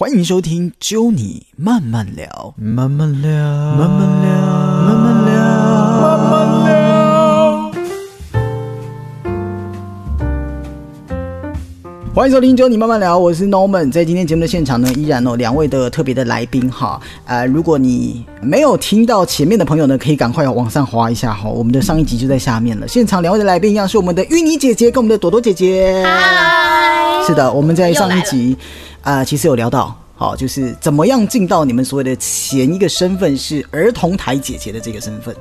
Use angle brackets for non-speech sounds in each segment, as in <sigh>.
欢迎收听《揪你慢慢聊》，慢慢聊，慢慢聊，慢慢聊，慢慢聊。欢迎收听《揪你慢慢聊》，我是 Norman。在今天节目的现场呢，依然哦两位的特别的来宾哈。呃，如果你没有听到前面的朋友呢，可以赶快往上滑一下哈。我们的上一集就在下面了。现场两位的来宾一样是我们的芋泥姐姐跟我们的朵朵姐姐。嗨，是的，我们在上一又集啊、呃其实有聊到，好、就是怎么样进到你们所谓的前一个身份是儿童台姐姐的这个身份。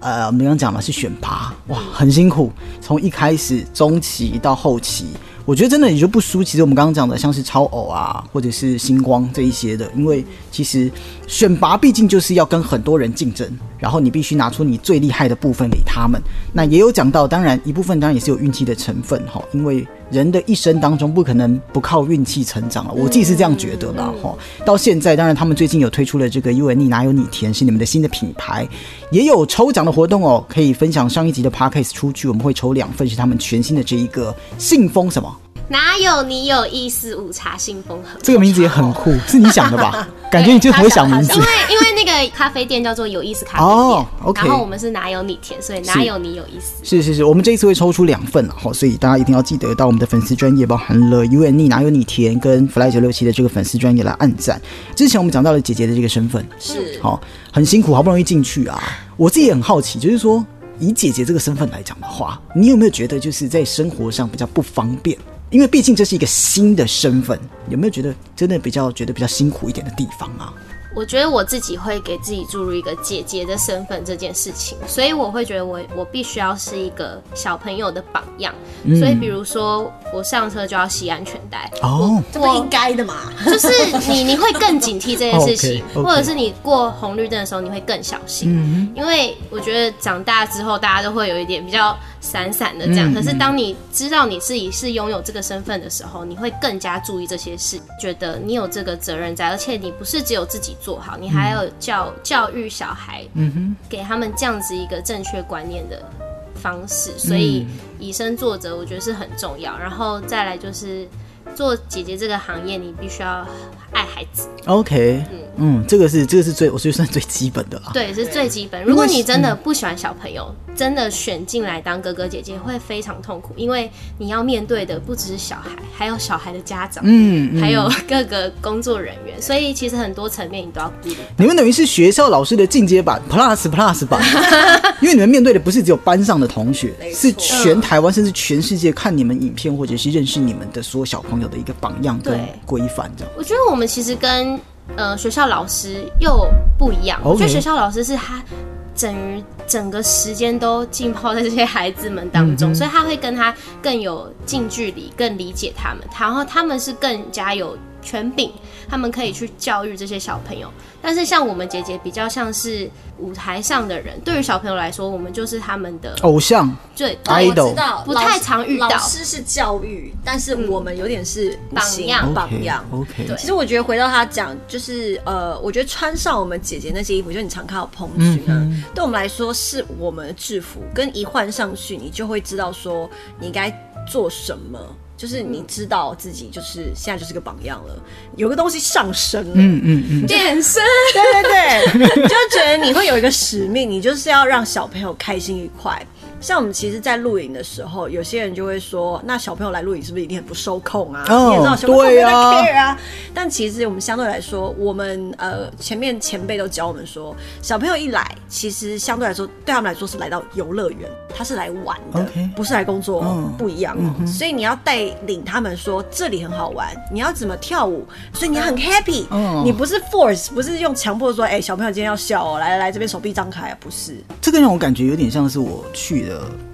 呃，我们刚刚讲嘛是选拔，哇，很辛苦，从一开始中期到后期，我觉得真的也就不输。其实我们刚刚讲的像是超偶啊，或者是星光这一些的，因为其实选拔毕竟就是要跟很多人竞争，然后你必须拿出你最厉害的部分给他们。那也有讲到，当然一部分当然也是有运气的成分哈，因为人的一生当中不可能不靠运气成长了，我自己是这样觉得啦哈。到现在，当然他们最近有推出了这个 U N E 哪有你甜是你们的新的品牌，也有抽奖的活动哦，可以分享上一集的 Podcast 出去，我们会抽两份是他们全新的这一个信封什么。哪有你有意思？午茶信封盒，这个名字也很酷，<laughs> 是你想的吧？感觉你就很会想名字因。为因为那个咖啡店叫做有意思咖啡店，哦，OK 然后我们是哪有你甜，所以哪有你有意思。是是是，我们这一次会抽出两份了哈，所以大家一定要记得到我们的粉丝专业，包含了 U N E 哪有你甜跟 Fly 九六七的这个粉丝专业来按赞。之前我们讲到了姐姐的这个身份，是好、很辛苦，好不容易进去啊。我自己也很好奇，就是说以姐姐这个身份来讲的话，你有没有觉得就是在生活上比较不方便？因为毕竟这是一个新的身份，有没有觉得真的比较觉得比较辛苦一点的地方啊？我觉得我自己会给自己注入一个姐姐的身份这件事情，所以我会觉得我我必须要是一个小朋友的榜样。所以比如说我上车就要系安全带，哦，这不应该的嘛？就是你你会更警惕这件事情 <laughs> 或者是你过红绿灯的时候你会更小心，嗯因为我觉得长大之后大家都会有一点比较散散的这样，嗯可是当你知道你自己是拥有这个身份的时候，你会更加注意这些事，觉得你有这个责任在，而且你不是只有自己做好，你还要教教育小孩，给他们这样子一个正确观念的方式，所以以身作则，我觉得是很重要。然后再来就是做姐姐这个行业，你必须要爱孩子，OK，嗯，这个是这个是最我觉得算最基本的啦。对，是最基本。如果你真的不喜欢小朋友，真的选进来当哥哥姐姐会非常痛苦，因为你要面对的不只是小孩，还有小孩的家长，嗯，嗯。还有各个工作人员，所以其实很多层面你都要顾虑。你们等于是学校老师的进阶版 Plus Plus 版，<laughs> 因为你们面对的不是只有班上的同学，是全台湾甚至全世界看你们影片或者是认识你们的所有小朋友的一个榜样跟对规范，这样。我觉得我们其实跟呃学校老师又不一样。我觉得学校老师是他整于整个时间都浸泡在这些孩子们当中，所以他会跟他更有近距离，更理解他们，然后他们是更加有权柄，他们可以去教育这些小朋友。但是像我们姐姐比较像是舞台上的人，对于小朋友来说，我们就是他们的偶像。对我 idol 知道，不太常遇到。老师是教育，但是我们有点是榜样。榜样。OK，对。其实我觉得回到他讲，就是呃，我觉得穿上我们姐姐那些衣服，就你常看到蓬裙啊，对我们来说是我们的制服，跟一换上去，你就会知道说你该做什么。就是你知道自己就是现在就是个榜样了，有个东西上升了，嗯嗯嗯，健身。对对对，<laughs> 就觉得你会有一个使命，你就是要让小朋友开心愉快。像我们其实，在露营的时候，有些人就会说，那小朋友来露营是不是一定很不受控啊？哦你也知道小朋友没有在对啊。但其实我们相对来说，我们呃前面前辈都教我们说，小朋友一来，其实相对来说对他们来说是来到游乐园，他是来玩的不是来工作，嗯不一样哦。所以你要带领他们说这里很好玩，你要怎么跳舞，所以你很 happy，、嗯你不是 force，不是用强迫说，哎、小朋友今天要笑哦，来来来，这边手臂张开啊，不是。这个让我感觉有点像是我去的，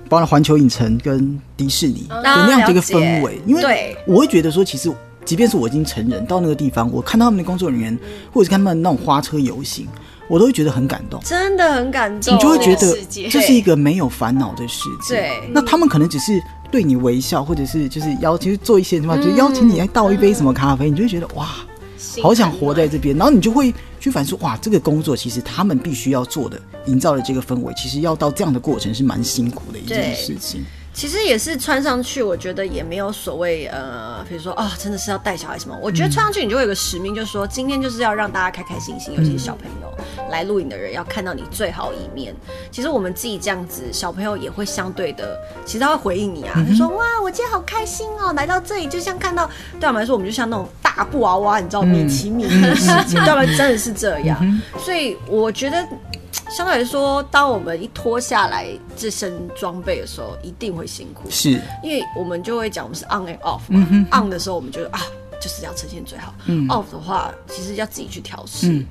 包括环球影城跟迪士尼的啊那样的一个氛围，因为对。我会觉得说，其实即便是我已经成人到那个地方，我看到他们的工作人员，或者是看他们那种花车游行，我都会觉得很感动。真的很感动，你就会觉得这是一个没有烦恼的世界。对。那他们可能只是对你微笑，或者是就是邀请做一些什么，就邀请你来倒一杯什么咖啡，你就会觉得哇，好想活在这边。然后你就会去反思，哇，这个工作其实他们必须要做的，营造的这个氛围，其实要到这样的过程是蛮辛苦的一件事情。其实也是穿上去，我觉得也没有所谓呃，比如说啊、真的是要带小孩什么。我觉得穿上去你就会有个使命，就是说今天就是要让大家开开心心，尤其是小朋友来录影的人要看到你最好一面。其实我们自己这样子，小朋友也会相对的，其实他会回应你啊，他说哇，我今天好开心哦，来到这里就像看到，对我们来说，我们就像那种大布娃娃，你知道米奇米妮的世界，对我们真的是这样。所以我觉得。相对来说，当我们一脱下来这身装备的时候，一定会辛苦，是因为我们就会讲我们是 on and off 嘛。on 的时候，我们觉得啊，就是要呈现最好嗯；off 的话，其实要自己去调试。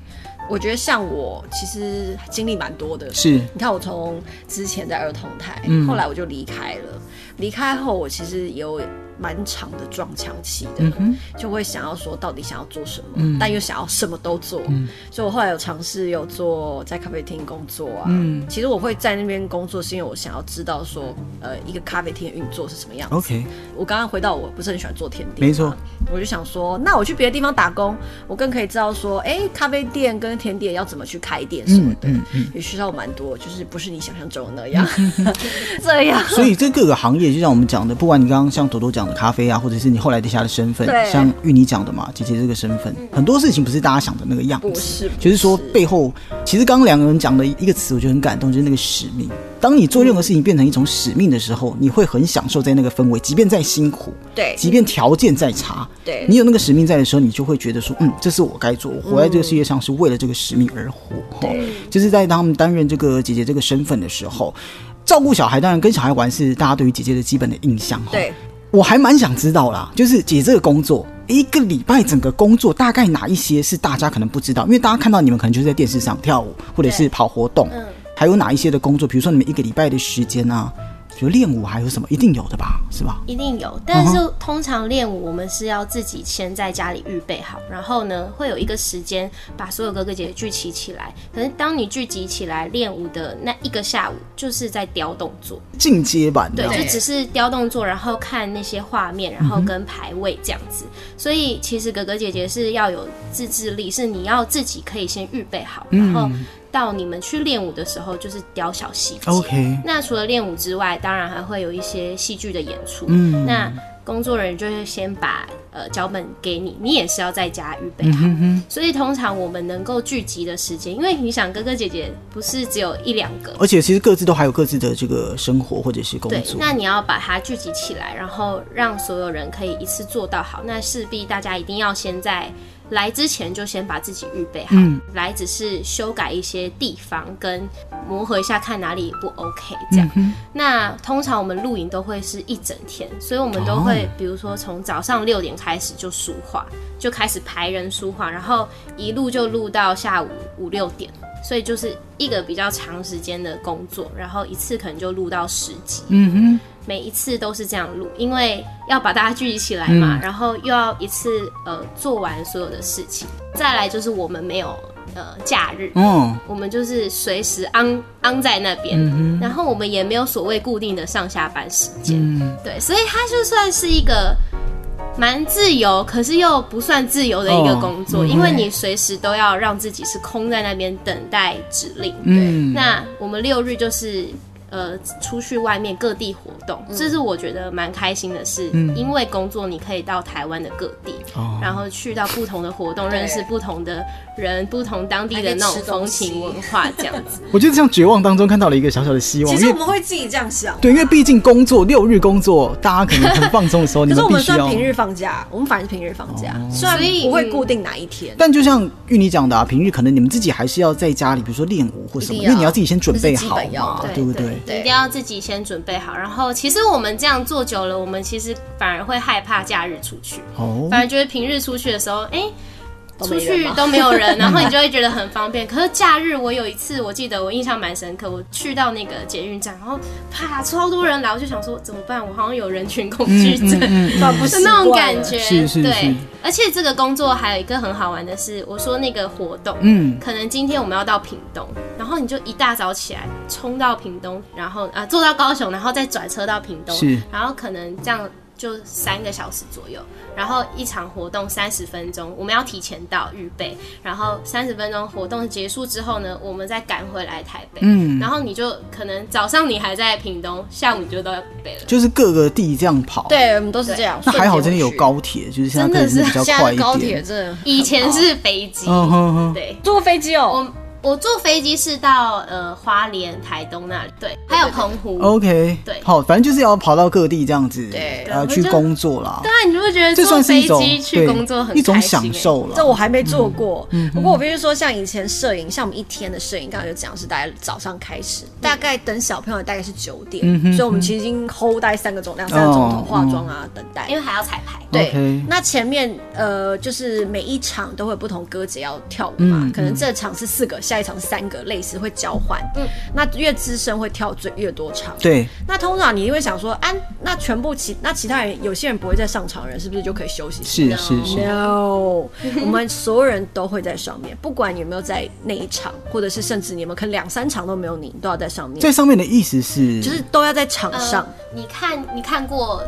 我觉得像我，其实经历蛮多的。是，你看我从之前在儿童台，后来我就离开了。离开后，我其实有蛮长的撞墙期的，就会想要说到底想要做什么，但又想要什么都做。所以我后来有尝试有做在咖啡厅工作啊。其实我会在那边工作，是因为我想要知道说，呃，一个咖啡厅的运作是什么样子。OK，我刚刚回到我不是很喜欢做甜点，没错。我就想说，那我去别的地方打工，我更可以知道说，哎，咖啡店跟甜点要怎么去开店什么的，也学到蛮多，就是不是你想象中的那样，<laughs> 这样。所以这各个行业，就像我们讲的，不管你刚刚像朵朵讲的咖啡啊，或者是你后来底下的身份，像玉妮讲的嘛，姐姐这个身份，很多事情不是大家想的那个样子，不是不就是说背后，其实刚刚两个人讲的一个词，我觉得很感动，就是那个使命。当你做任何事情变成一种使命的时候，你会很享受在那个氛围，即便再辛苦，对。即便条件再差，对。你有那个使命在的时候，你就会觉得说，嗯，这是我该做，我活在这个世界上是为了这个使命而活。哈对。就是在他们担任这个姐姐这个身份的时候，照顾小孩，当然跟小孩玩是大家对于姐姐的基本的印象。哈对，我还蛮想知道啦，就是姐这个工作，一个礼拜整个工作大概哪一些是大家可能不知道，因为大家看到你们可能就是在电视上跳舞或者是跑活动，嗯还有哪一些的工作，比如说你们一个礼拜的时间啊，比如练舞还有什么，一定有的吧，是吧？一定有，但是通常练舞我们是要自己先在家里预备好，然后呢会有一个时间把所有哥哥姐姐聚集起来。可是当你聚集起来练舞的那一个下午，就是在雕动作，进阶版的。对，啊，就只是雕动作，然后看那些画面，然后跟排位这样子。所以其实哥哥姐姐是要有自制力，是你要自己可以先预备好，然后到你们去练舞的时候就是雕小细节。OK，那除了练舞之外，当然还会有一些戏剧的演出。嗯那工作人员就会先把呃脚本给你，你也是要在家预备好。嗯所以通常我们能够聚集的时间，因为你想哥哥姐姐不是只有一两个，而且其实各自都还有各自的这个生活或者是工对，作，那你要把它聚集起来，然后让所有人可以一次做到好，那势必大家一定要先在来之前就先把自己预备好，嗯来只是修改一些地方跟磨合一下，看哪里不 OK 这样。嗯那通常我们露营都会是一整天，所以我们都哦会比如说从早上六点开始就梳化，就开始排人梳化，然后一路就录到下午五六点。所以就是一个比较长时间的工作，然后一次可能就录到十集，嗯哼，每一次都是这样录，因为要把大家聚集起来嘛，嗯然后又要一次呃做完所有的事情。再来就是我们没有呃假日，嗯，我们就是随时安安在那边，然后我们也没有所谓固定的上下班时间，嗯对，所以它就算是一个。蛮自由，可是又不算自由的一个工作，哦嗯因为你随时都要让自己是空在那边等待指令。嗯，那我们六日就是呃出去外面各地活动，这是我觉得蛮开心的事。嗯因为工作你可以到台湾的各地，哦然后去到不同的活动，认识不同的人，不同当地的那种风情文化，这样子。<laughs> 我觉得像绝望当中看到了一个小小的希望，其实我们会自己这样想。对，因为毕竟工作六日工作，大家可能很放松的时候，你可是我们必须要。算平日放假，我们反而是平日放假，虽然所以不会固定哪一天。但就像玉妮讲的啊，平日可能你们自己还是要在家里，比如说练舞或什么，因为你要自己先准备好嘛，对不对？你一定要自己先准备好。然后，其实我们这样做久了，我们其实反而会害怕假日出去，哦，反而觉得平日出去的时候，哎、出去都没有人，<laughs> 然后你就会觉得很方便。可是假日，我有一次我记得我印象蛮深刻，我去到那个捷运站，然后啪超多人来，我就想说怎么办？我好像有人群恐惧症。算不 <laughs> 是那种感觉，是是是对。而且这个工作还有一个很好玩的是，我说那个活动，嗯，可能今天我们要到屏东，然后你就一大早起来冲到屏东，然后啊坐到高雄，然后再转车到屏东，是然后可能这样就三个小时左右，然后一场活动三十分钟，我们要提前到预备，然后三十分钟活动结束之后呢，我们再赶回来台北。嗯，然后你就可能早上你还在屏东，下午你就到台北了。就是各个地这样跑。对，我们都是这样。那还好，真的有高铁，就是现在真的是可以比较快一现在高铁。真的以前是飞机，嗯哼哼，对。坐过飞机哦，我我坐飞机是到呃花莲、台东那里，对，还有澎湖。OK，对好，反正就是要跑到各地这样子，对呃，对我就去工作啦对。啊，你就会觉得这坐算是一种飞机去工作很一种。享受了。这我还没做过。不过我必须说，像以前摄影，像我们一天的摄影，刚刚有讲是大概早上开始，大概等小朋友大概是九点，所以我们其实已经 hold 大概三个钟两三个钟头哦化妆啊，等待因。为还要彩排。对那前面呃，就是每一场都会有不同歌节要跳舞嘛，嗯可能这场是四个，下一场是三个，类似会交换。嗯，那越资深会跳最越多场。对，那通常你会想说，啊，那全部其那其他人有些人不会再上场的人，是不是就可以休息？是是是，No，我们所有人都会在上面，不管你有没有在那一场，或者是甚至你们可能两三场都没有你，你都要在上面，在上面的意思是，就是都要在场上。呃，你看你看过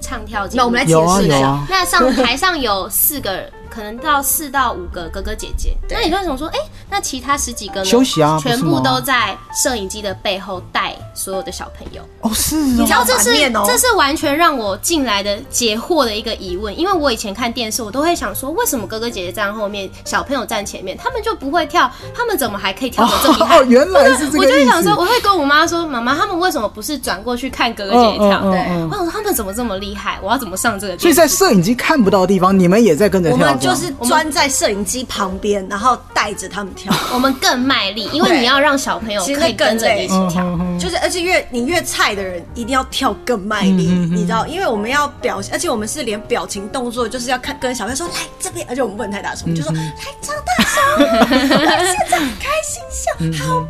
唱跳节目？那我们来解释一下。那上台上有四个，可能到四到五个哥哥姐姐。那你为什么说，哎、那其他十几个呢？休息啊全部都在摄影机的背后带所有的小朋友。哦是哦，然后这是哦这是完全让我进来的解惑的一个疑问，因为我以前看电视，我都会想说，为什么哥哥姐姐站后面，小朋友站前面，他们就不会跳，他们怎么还可以跳得这么厉害？哦，原来是这我个意思就会想说，。我会跟我妈说，妈妈，他们为什么不是转过去看哥哥姐姐跳？对，嗯我想说他们怎么这么厉害？我要怎么上这个？所以在摄影机看不到的地方，你们也在跟着我跳，们就是钻在摄影机旁边，然后带着他们跳。<laughs> 我们更卖力，因为你要让小朋友其实可以跟着你一起跳。嗯就是，而且越你越菜的人，一定要跳更卖力，你知道？因为我们要表，而且我们是连表情动作，就是要看跟小朋友说来这边，而且我们不能太大声，我们就说来张大声，来现在开心笑，好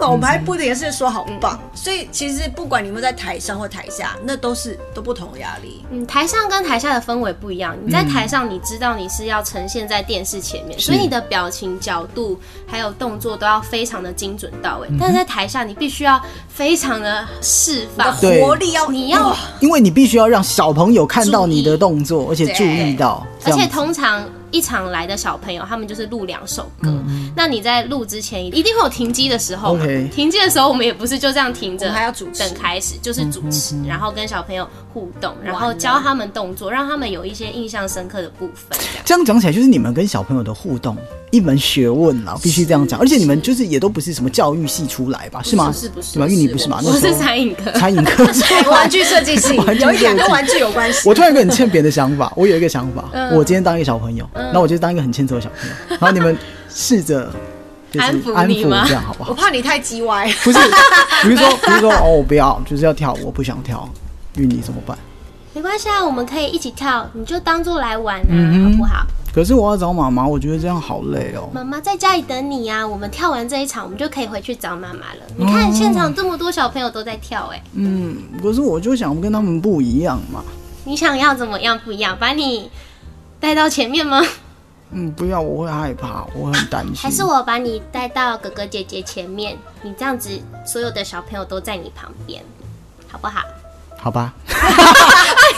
棒哦！我们还不停是说好棒，所以其实不管你们在台上或台下，那都是都不同的压力。嗯，台上跟台下的氛围不一样。你在台上，你知道你是要呈现在电视前面，所以你的表情角度还有动作都要非常的精准到位。但是在台下，你必须要非常的释放，对活力要你要因为你必须要让小朋友看到你的动作，而且注意到，而且通常一场来的小朋友，他们就是录两首歌。那你在录之前，一定会有停机的时候嘛。停机的时候，我们也不是就这样停着，还要主持。等开始，就是主持，然后跟小朋友互动，然后教他们动作，让他们有一些印象深刻的部分。这样。讲起来，就是你们跟小朋友的互动一门学问啦，必须这样讲。而且你们就是也都不是什么教育系出来吧？是吗？是不是？对吧？因为你不是嘛？那我是餐饮科。餐饮科。<laughs> 玩具设计系 <laughs> 有一点跟玩具有关系。我突然有一个很欠扁的想法，<laughs> 我有一个想法，嗯我今天当一个小朋友，那我就当一个很欠揍的小朋友，然后你们试着安抚安抚你吗这样好不好？我怕你太叽歪。不是，比如说，比如说，哦，我不要，就是要跳舞，我不想跳，玉你怎么办？没关系啊，我们可以一起跳，你就当做来玩啊，嗯好不好？可是我要找妈妈，我觉得这样好累哦。妈妈在家里等你呀、我们跳完这一场，我们就可以回去找妈妈了。你看现场这么多小朋友都在跳、哎，嗯，可是我就想跟他们不一样嘛。你想要怎么样不一样？把你带到前面吗？嗯，不要，我会害怕，我很担心。还是我把你带到哥哥姐姐前面？你这样子，所有的小朋友都在你旁边，好不好？好吧，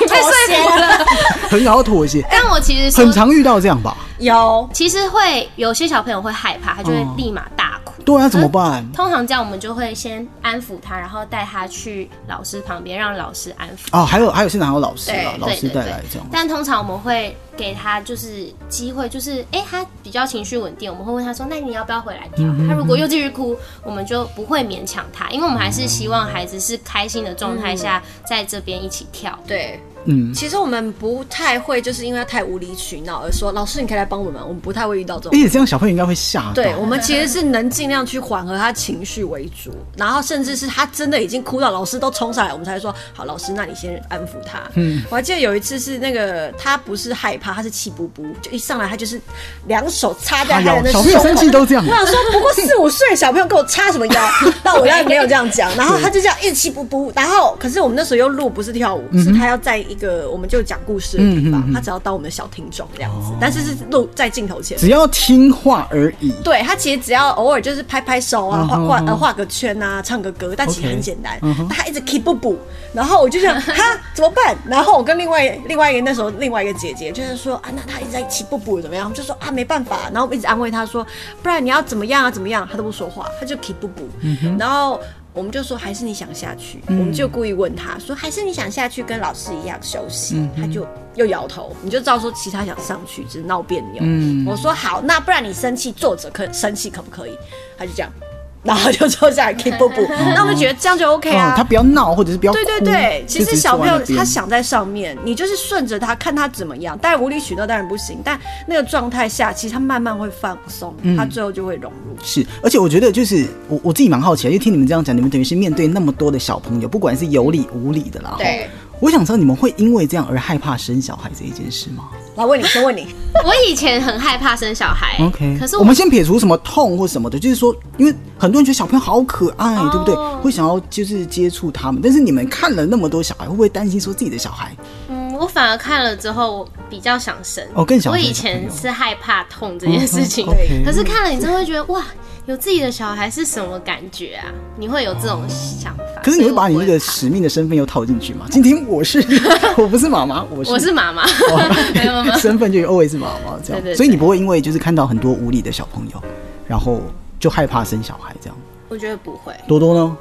你被说服了。<laughs> 很好妥协，但我其实很，常遇到这样吧？有其实会有些小朋友会害怕，他就会哦立马大哭。对啊，怎么办？通常这样，我们就会先安抚他，然后带他去老师旁边，让老师安抚。哦，还有还有现场还有老师啊，老师对对对带来这样。但通常我们会给他就是机会，就是哎、他比较情绪稳定，我们会问他说，那你要不要回来跳？嗯他如果又继续哭，我们就不会勉强他，因为我们还是希望孩子是开心的状态下在这边一起跳。对，嗯，其实我们不太会，就是因为他太无理取闹而说老师你可以来帮我们，我们不太会遇到这种而。且这样小朋友应该会吓。对，我们其实是能尽量去缓和他情绪为主，然后甚至是他真的已经哭到老师都冲上来，我们才说好，老师，那你先安抚他。嗯，我还记得有一次是那个他不是害怕，他是气不不，就一上来他就是两手插在哎呦他的那，小朋友生气都这样我。想说，不过四五岁小朋友跟我插什么腰？但我要没有这样讲，然后他就这样一直气不不，然后可是我们那时候又录不是跳舞，是他要在一个我们就讲故事的地方，嗯嗯嗯他只要当我们的小听众这样子，但是是录在镜头前。只要听话而已。对他其实只要偶尔就是拍拍手啊，画画呃画个圈啊，唱个歌，但其实很简单他一直 keep 不补，然后我就想 <laughs> 哈怎么办？然后我跟另外另外一个那时候另外一个姐姐就是说啊，那他一直在 keep 不补怎么样？就说啊没办法，然后我一直安慰他说，不然你要怎么样啊怎么样？他都不说话，他就 keep 不补，嗯然后。我们就说还是你想下去，我们就故意问他说还是你想下去跟老师一样休息，嗯他就又摇头，你就知道说其他想上去只是闹别扭。嗯我说好，那不然你生气坐着可生气可不可以？他就这样，然后就坐下来 <laughs> keep 不补，那我们觉得这样就 OK 啊。哦，他不要闹，或者是不要对对对，其实小朋友他，想在上面，你就是顺着他看他怎么样。但无理取闹当然不行，但那个状态下，其实他慢慢会放松，嗯他最后就会融入。是，而且我觉得就是我我自己蛮好奇的，因为听你们这样讲，你们等于是面对那么多的小朋友，不管是有理无理的啦。对吼，我想知道你们会因为这样而害怕生小孩这一件事吗来问你，先问你，<laughs> 我以前很害怕生小孩？OK，可是我我们先撇除什么痛或什么的，就是说，因为很多人觉得小朋友好可爱，哦对不对？会想要就是接触他们，但是你们看了那么多小孩，会不会担心说自己的小孩？嗯，我反而看了之后，我比较想生。哦更想我以前是害怕痛这件事情，可是看了你真的会觉得哇，有自己的小孩是什么感觉啊？你会有这种想法。可是你会把你那个使命的身份又套进去吗？今天我是 <laughs> 我不是妈妈，我是怕我是妈妈。<laughs> 身份就 always 是妈妈这样，所以你不会因为就是看到很多无理的小朋友，然后就害怕生小孩这样。我觉得不会。多多呢？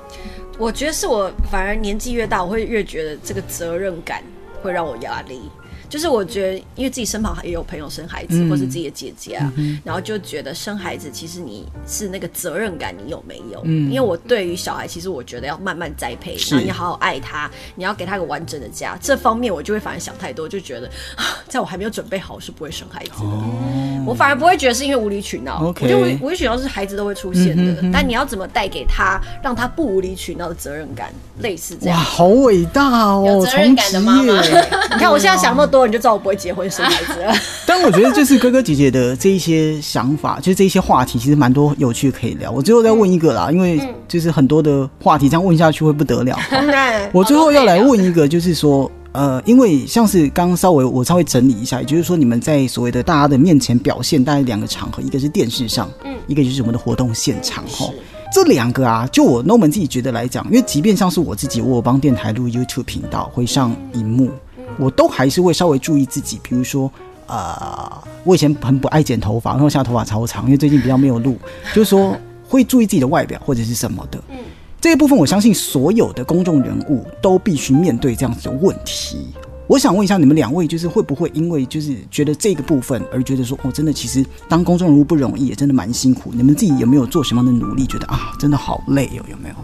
我觉得是我反而年纪越大，我会越觉得这个责任感会让我压力。就是我觉得，因为自己身旁也有朋友生孩子，嗯或是自己的姐姐啊，然后就觉得生孩子其实你是那个责任感，你有没有？嗯因为我对于小孩，其实我觉得要慢慢栽培，是然后你好好爱他，你要给他个完整的家。这方面我就会反而想太多，就觉得啊，在我还没有准备好，我是不会生孩子的。我反而不会觉得是因为无理取闹。我觉得无理取闹是孩子都会出现的，但你要怎么带给他，让他不无理取闹的责任感，类似这样哇，好伟大哦！有责任感的妈妈你看我现在想那么多，你就知道我不会结婚生孩子了。<laughs> 但我觉得就是哥哥姐姐的这一些想法，就是这一些话题，其实蛮多有趣可以聊。我最后再问一个啦，因为就是很多的话题这样问下去会不得了。<laughs> 对我最后要来问一个，就是说，呃，因为像是刚刚稍微我稍微整理一下，也就是说，你们在所谓的大家的面前表现，大概两个场合，一个是电视上，嗯，一个就是我们的活动现场，哈。这两个啊，就我 Norman 自己觉得来讲，因为即便像是我自己，我有帮电台录 YouTube 频道，会上荧幕，我都还是会稍微注意自己，比如说。呃，我以前很不爱剪头发，然后现在头发超长，因为最近比较没有录，<laughs> 就是说会注意自己的外表或者是什么的。嗯，这一部分我相信所有的公众人物都必须面对这样子的问题。我想问一下你们两位，就是会不会因为就是觉得这个部分而觉得说，哦，真的其实当公众人物不容易，也真的蛮辛苦。你们自己有没有做什么样的努力？觉得啊，真的好累哦，有没有？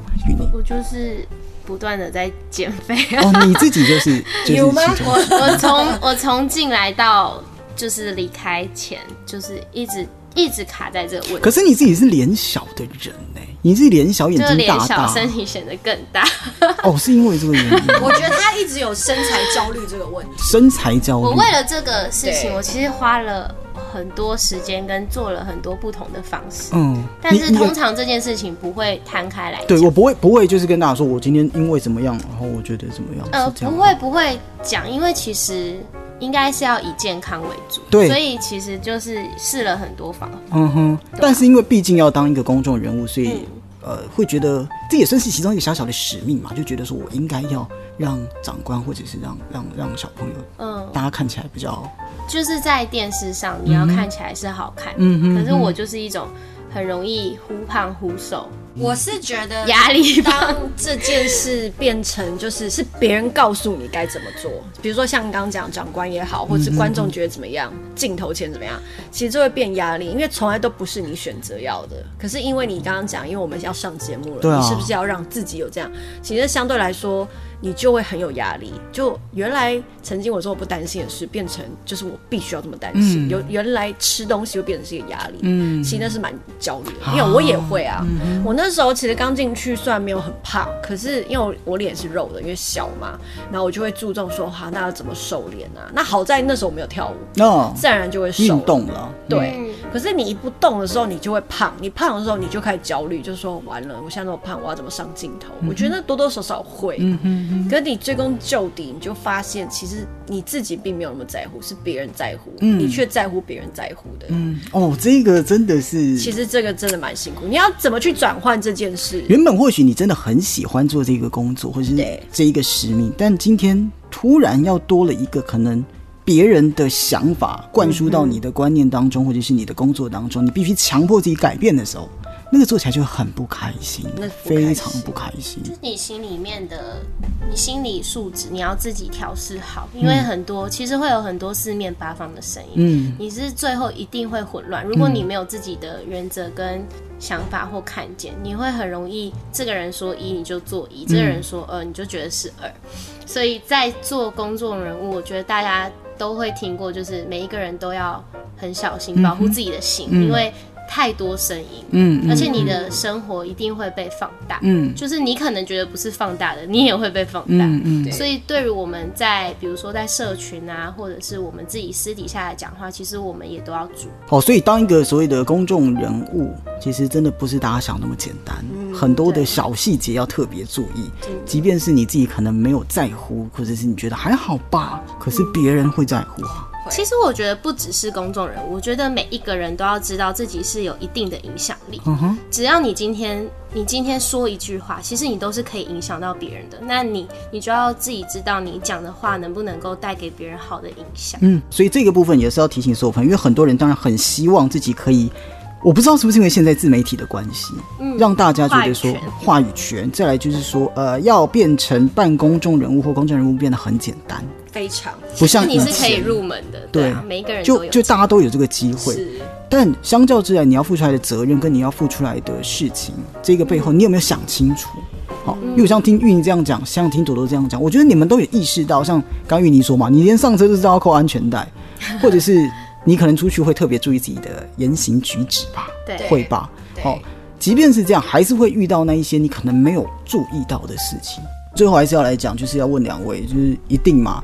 我就是不断的在减肥啊。哦，你自己就是 <laughs> 就是有吗其中我我从我从进来到就是离开前，就是一直一直卡在这个问题。可是你自己是脸小的人呢，你自己脸小，眼睛大大身体显得更大。<laughs> 哦，是因为这个原因，<laughs> 我觉得他一直有身材焦虑这个问题。身材焦虑。我为了这个事情，我其实花了很多时间跟做了很多不同的方式。嗯，但是通常这件事情不会摊开来讲。对我不会不会就是跟大家说我今天因为怎么样，然后我觉得怎么样，呃，不会不会讲，因为其实应该是要以健康为主，对。所以其实就是试了很多方法。嗯哼，但是因为毕竟要当一个公众人物，所以、嗯。呃，会觉得这也算是其中一个小小的使命嘛，就觉得说我应该要让长官或者是让让让小朋友，嗯，大家看起来比较，就是在电视上你要看起来是好看，嗯哼可是我就是一种很容易忽胖忽瘦，我是觉得压力吧。当这件事变成就是是别人告诉你该怎么做，比如说像刚刚讲长官也好，或者是观众觉得怎么样，镜头前怎么样，其实就会变压力，因为从来都不是你选择要的。可是因为你刚刚讲，因为我们要上节目了，你是不是要让自己有这样？其实相对来说，你就会很有压力。就原来曾经我说我不担心的事，变成就是我必须要这么担心。嗯。有原来吃东西会变成是一个压力，嗯。其实那是蛮焦虑的，因为我也会啊。我那时候其实刚进去，虽然没有很胖，可是因为我我脸是肉的，因为小嘛，然后我就会注重说，哈，那要怎么瘦脸啊？那好在那时候我没有跳舞，那自然而然就会瘦。运动了，对，可是你一不动的时候，你就会胖，你胖的时候你就开始焦虑，就说完了，我现在那么胖，我要怎么上镜头？我觉得多多少少会，嗯嗯可是你追根究底，你就发现其实你自己并没有那么在乎，是别人在乎，嗯你却在乎别人在乎的。嗯，哦，这个真的是，其实这个真的蛮辛苦，你要怎么去转换这件事？原本或许你真的很喜欢做这个工作，或是这一个使命，但今天突然要多了一个可能别人的想法灌输到你的观念当中，或者是你的工作当中，你必须强迫自己改变的时候，那个做起来就很不开心，那心非常不开心。就是你心里面的，你心理素质你要自己调试好，因为很多、其实会有很多四面八方的声音，嗯你是最后一定会混乱。如果你没有自己的原则跟想法或看见，你会很容易这个人说一你就做一，这个人说二你就觉得是二。所以在做公众人物，我觉得大家都会听过，就是每一个人都要很小心保护自己的心，嗯。因为太多声音，嗯，而且你的生活一定会被放大。嗯就是你可能觉得不是放大的，你也会被放大。嗯嗯所以对于我们在比如说在社群啊，或者是我们自己私底下来讲话，其实我们也都要注意。哦，所以当一个所谓的公众人物，其实真的不是大家想那么简单，很多的小细节要特别注意。即便是你自己可能没有在乎，或者是你觉得还好吧，可是别人会在乎啊。其实我觉得不只是公众人物，我觉得每一个人都要知道自己是有一定的影响力。嗯哼，只要你今天你今天说一句话，其实你都是可以影响到别人的。那你你就要自己知道你讲的话能不能够带给别人好的影响。嗯，所以这个部分也是要提醒所有朋友，因为很多人当然很希望自己可以。我不知道是不是因为现在自媒体的关系，嗯让大家觉得说话语权。再来就是说，呃，要变成半公众人物或公众人物变得很简单，非常。不像以你是可以，入门的，对啊，每一个人就就大家都有这个机会。但相较之下，你要付出来的责任跟你要付出来的事情，这个背后你有没有想清楚？好，因为我像听玉妮这样讲，像听朵朵这样讲，我觉得你们都有意识到，像刚玉妮说嘛，你连上车都知道要扣安全带，或者是你可能出去会特别注意自己的言行举止吧，对会吧？好哦，即便是这样，还是会遇到那一些你可能没有注意到的事情。最后还是要来讲，就是要问两位，就是一定嘛，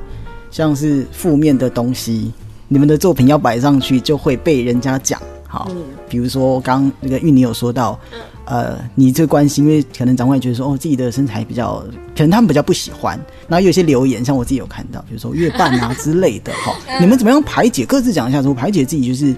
像是负面的东西，你们的作品要摆上去，就会被人家讲。好，比如说刚刚那个玉妮有说到，呃，你这关心，因为可能长官也觉得说，哦，自己的身材比较，可能他们比较不喜欢。然后有些留言，像我自己有看到，比如说月半啊之类的，哈，<laughs> 你们怎么样排解？各自讲一下，说排解自己就是。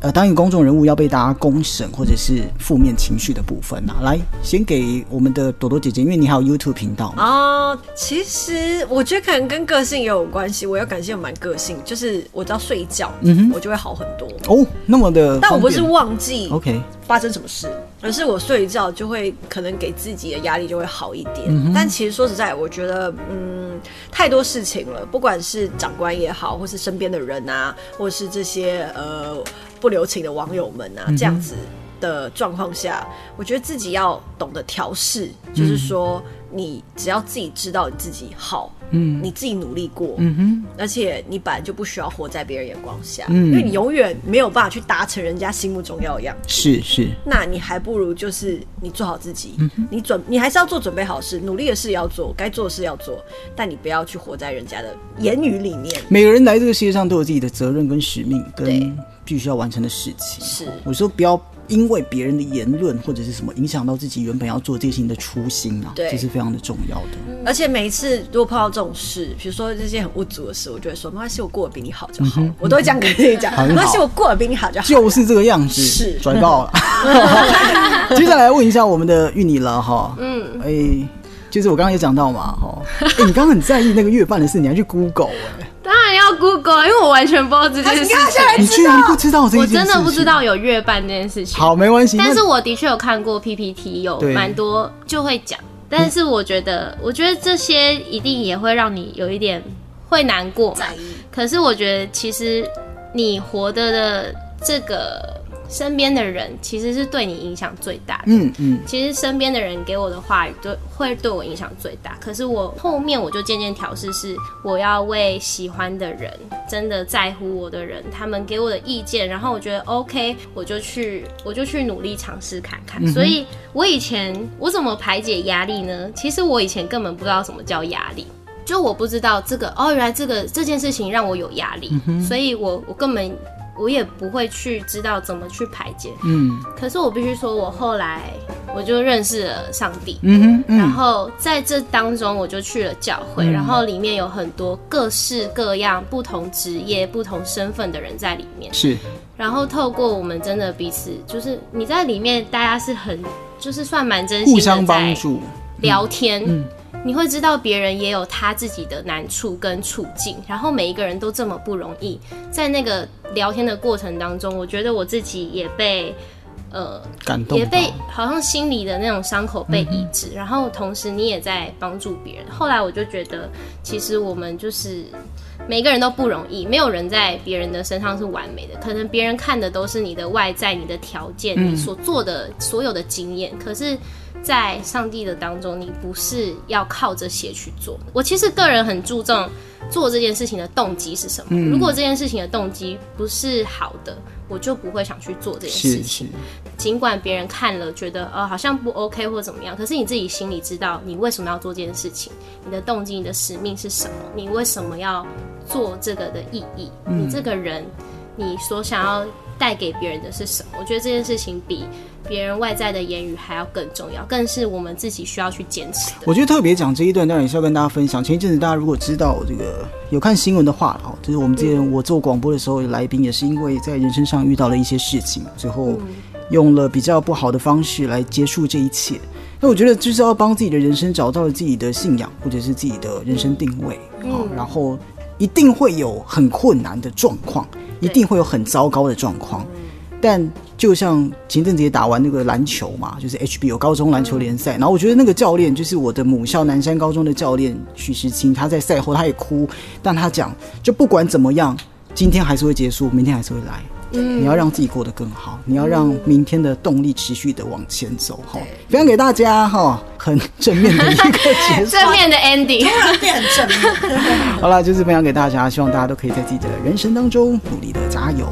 呃，当一个公众人物要被大家公审或者是负面情绪的部分啊，来先给我们的朵朵姐姐，因为你还有 YouTube 频道嘛，哦，其实我觉得可能跟个性也有关系。我要感谢我蛮个性，就是我只要睡一觉，我就会好很多。哦，那么的，但我不是忘记 OK，发生什么事，而是我睡一觉就会可能给自己的压力就会好一点。但其实说实在，我觉得嗯，太多事情了，不管是长官也好，或是身边的人啊，或是这些呃不留情的网友们啊，这样子。的状况下，我觉得自己要懂得调试，就是说，你只要自己知道你自己好，嗯，你自己努力过，嗯哼，而且你本来就不需要活在别人眼光下，嗯。因为你永远没有办法去达成人家心目中要的样子。是是，那你还不如就是你做好自己，嗯你准你还是要做准备好事，努力的事要做，该做的事要做，但你不要去活在人家的言语里面。每个人来这个世界上都有自己的责任跟使命，跟必须要完成的事情。是。我说不要因为别人的言论或者是什么影响到自己原本要做这些事情的初心啊，这是非常的重要的。而且每一次如果碰到这种事，比如说这些很无足的事，我就会说没关系，我过得比你好就好。我都会这样跟自己讲，没关系，我过得比你好就好。就是这个样子，是拽爆了。<laughs> 接下来问一下我们的玉妮了哈，嗯，哎、就是我刚刚有讲到嘛，哈，哎、你刚刚很在意那个月半的事，你还去 Google 哎、当然要 Google，因为我完全不知道这件事情。你居然不知道这我件事情？真的不知。道有月半这件事情。好，没关系。但是我的确有看过 PPT，有蛮多就会讲。但是我觉得，我觉得这些一定也会让你有一点会难过。在意，可是我觉得，其实你活的的这个身边的人，其实是对你影响最大的。嗯嗯，其实身边的人给我的话语，对会对我影响最大。可是我后面我就渐渐调试，是我要为喜欢的人，真的在乎我的人，他们给我的意见，然后我觉得 OK，我就去我就去努力尝试看看。所以我以前我怎么排解压力呢？其实我以前根本不知道什么叫压力。就我不知道这个哦，原来这个这件事情让我有压力，所以我我根本我也不会去知道怎么去排解。嗯。可是我必须说，我后来我就认识了上帝，嗯哼嗯，然后在这当中我就去了教会，嗯。然后里面有很多各式各样、不同职业、不同身份的人在里面。是。然后透过我们真的彼此，就是你在里面，大家是很就是算蛮真心的互相帮在助，聊天。嗯你会知道别人也有他自己的难处跟处境，然后每一个人都这么不容易，在那个聊天的过程当中，我觉得我自己也被呃感动也被好像心里的那种伤口被医治，然后同时你也在帮助别人。后来我就觉得，其实我们就是每个人都不容易，没有人在别人的身上是完美的，可能别人看的都是你的外在、你的条件、你所做的所有的经验，可是。在上帝的当中，你不是要靠着血去做。我其实个人很注重做这件事情的动机是什么。如果这件事情的动机不是好的，我就不会想去做这件事情。尽管别人看了觉得呃好像不 OK 或怎么样，可是你自己心里知道你为什么要做这件事情，你的动机、你的使命是什么，你为什么要做这个的意义，你这个人，你所想要带给别人的是什么？我觉得这件事情比别人外在的言语还要更重要，更是我们自己需要去坚持的。我觉得特别讲这一段，当然也是要跟大家分享。前一阵子大家如果知道这个有看新闻的话，哦，就是我们之前我做广播的时候，来宾也是因为在人生上遇到了一些事情，最后用了比较不好的方式来结束这一切。那我觉得就是要帮自己的人生找到了自己的信仰，或者是自己的人生定位，好、然后一定会有很困难的状况，一定会有很糟糕的状况。但就像前阵子也打完那个篮球嘛，就是 HBO 高中篮球联赛，然后我觉得那个教练就是我的母校南山高中的教练许时清，他在赛后他也哭，但他讲就不管怎么样，今天还是会结束，明天还是会来。你要让自己过得更好，你要让明天的动力持续的往前走哈。分享给大家哈，很正面的一个结束。<laughs> 正面的 ending，突然变很正面。<laughs> 好了，就是分享给大家，希望大家都可以在自己的人生当中努力的加油。